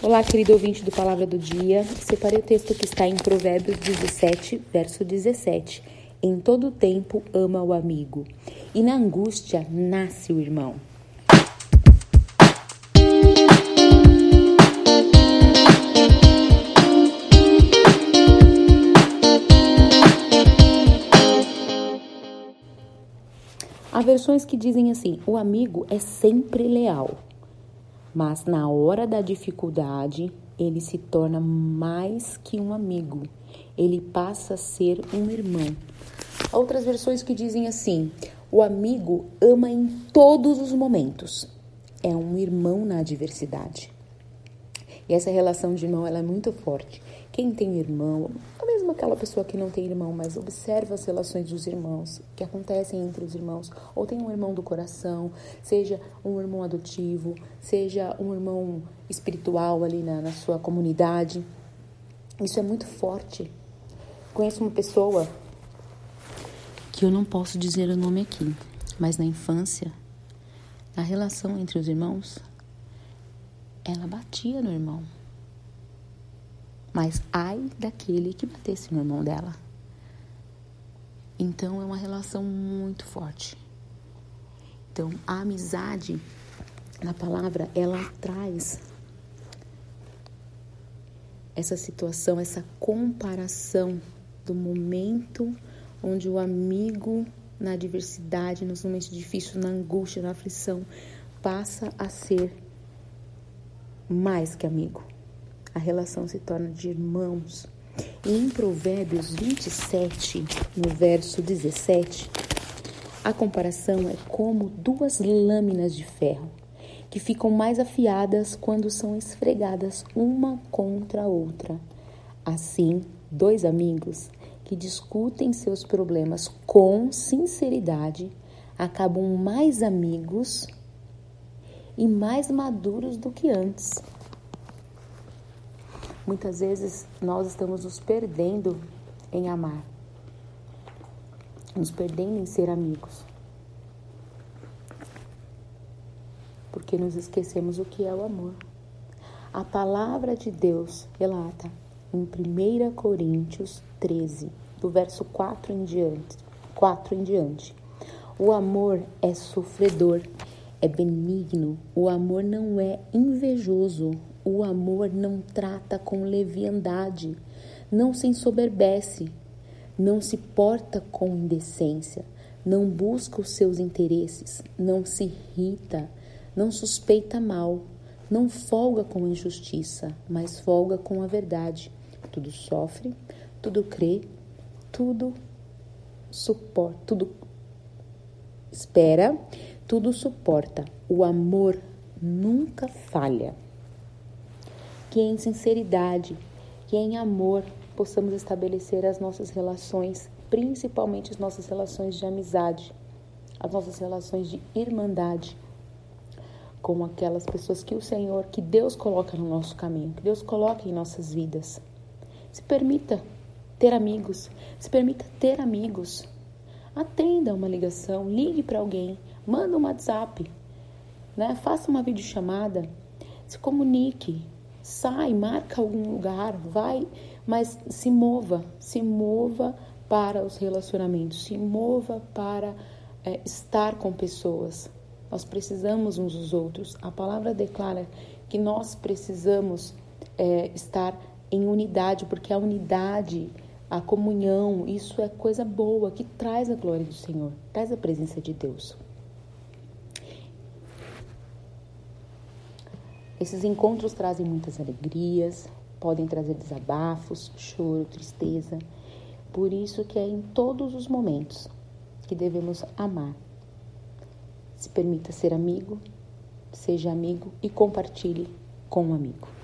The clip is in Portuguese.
Olá, querido ouvinte do Palavra do Dia. Separei o texto que está em Provérbios 17, verso 17. Em todo tempo ama o amigo, e na angústia nasce o irmão. Há versões que dizem assim: o amigo é sempre leal mas na hora da dificuldade ele se torna mais que um amigo, ele passa a ser um irmão. Outras versões que dizem assim: o amigo ama em todos os momentos, é um irmão na adversidade. E essa relação de irmão ela é muito forte. Quem tem irmão, mesmo aquela pessoa que não tem irmão, mas observa as relações dos irmãos que acontecem entre os irmãos, ou tem um irmão do coração, seja um irmão adotivo, seja um irmão espiritual ali na, na sua comunidade. Isso é muito forte. Conheço uma pessoa que eu não posso dizer o nome aqui, mas na infância, a relação entre os irmãos, ela batia no irmão mas ai daquele que batesse no irmão dela. Então é uma relação muito forte. Então a amizade, na palavra, ela traz essa situação, essa comparação do momento onde o amigo na adversidade, nos momentos difíceis, na angústia, na aflição, passa a ser mais que amigo a relação se torna de irmãos. E em Provérbios 27, no verso 17, a comparação é como duas lâminas de ferro que ficam mais afiadas quando são esfregadas uma contra a outra. Assim, dois amigos que discutem seus problemas com sinceridade acabam mais amigos e mais maduros do que antes. Muitas vezes nós estamos nos perdendo em amar, nos perdendo em ser amigos, porque nos esquecemos o que é o amor. A palavra de Deus relata em 1 Coríntios 13, do verso 4 em diante, 4 em diante. O amor é sofredor, é benigno, o amor não é invejoso, o amor não trata com leviandade, não se ensoberbece, não se porta com indecência, não busca os seus interesses, não se irrita, não suspeita mal, não folga com a injustiça, mas folga com a verdade. Tudo sofre, tudo crê, tudo suporta, tudo espera, tudo suporta. O amor nunca falha que em sinceridade, que em amor possamos estabelecer as nossas relações, principalmente as nossas relações de amizade, as nossas relações de irmandade com aquelas pessoas que o Senhor, que Deus coloca no nosso caminho, que Deus coloca em nossas vidas. Se permita ter amigos, se permita ter amigos. Atenda uma ligação, ligue para alguém, manda um WhatsApp, né? Faça uma videochamada, se comunique, sai, marca algum lugar, vai, mas se mova, se mova para os relacionamentos, se mova para é, estar com pessoas. Nós precisamos uns dos outros. A palavra declara que nós precisamos é, estar em unidade, porque a unidade, a comunhão, isso é coisa boa que traz a glória do Senhor, traz a presença de Deus. Esses encontros trazem muitas alegrias, podem trazer desabafos, choro, tristeza. Por isso que é em todos os momentos que devemos amar. Se permita ser amigo, seja amigo e compartilhe com um amigo.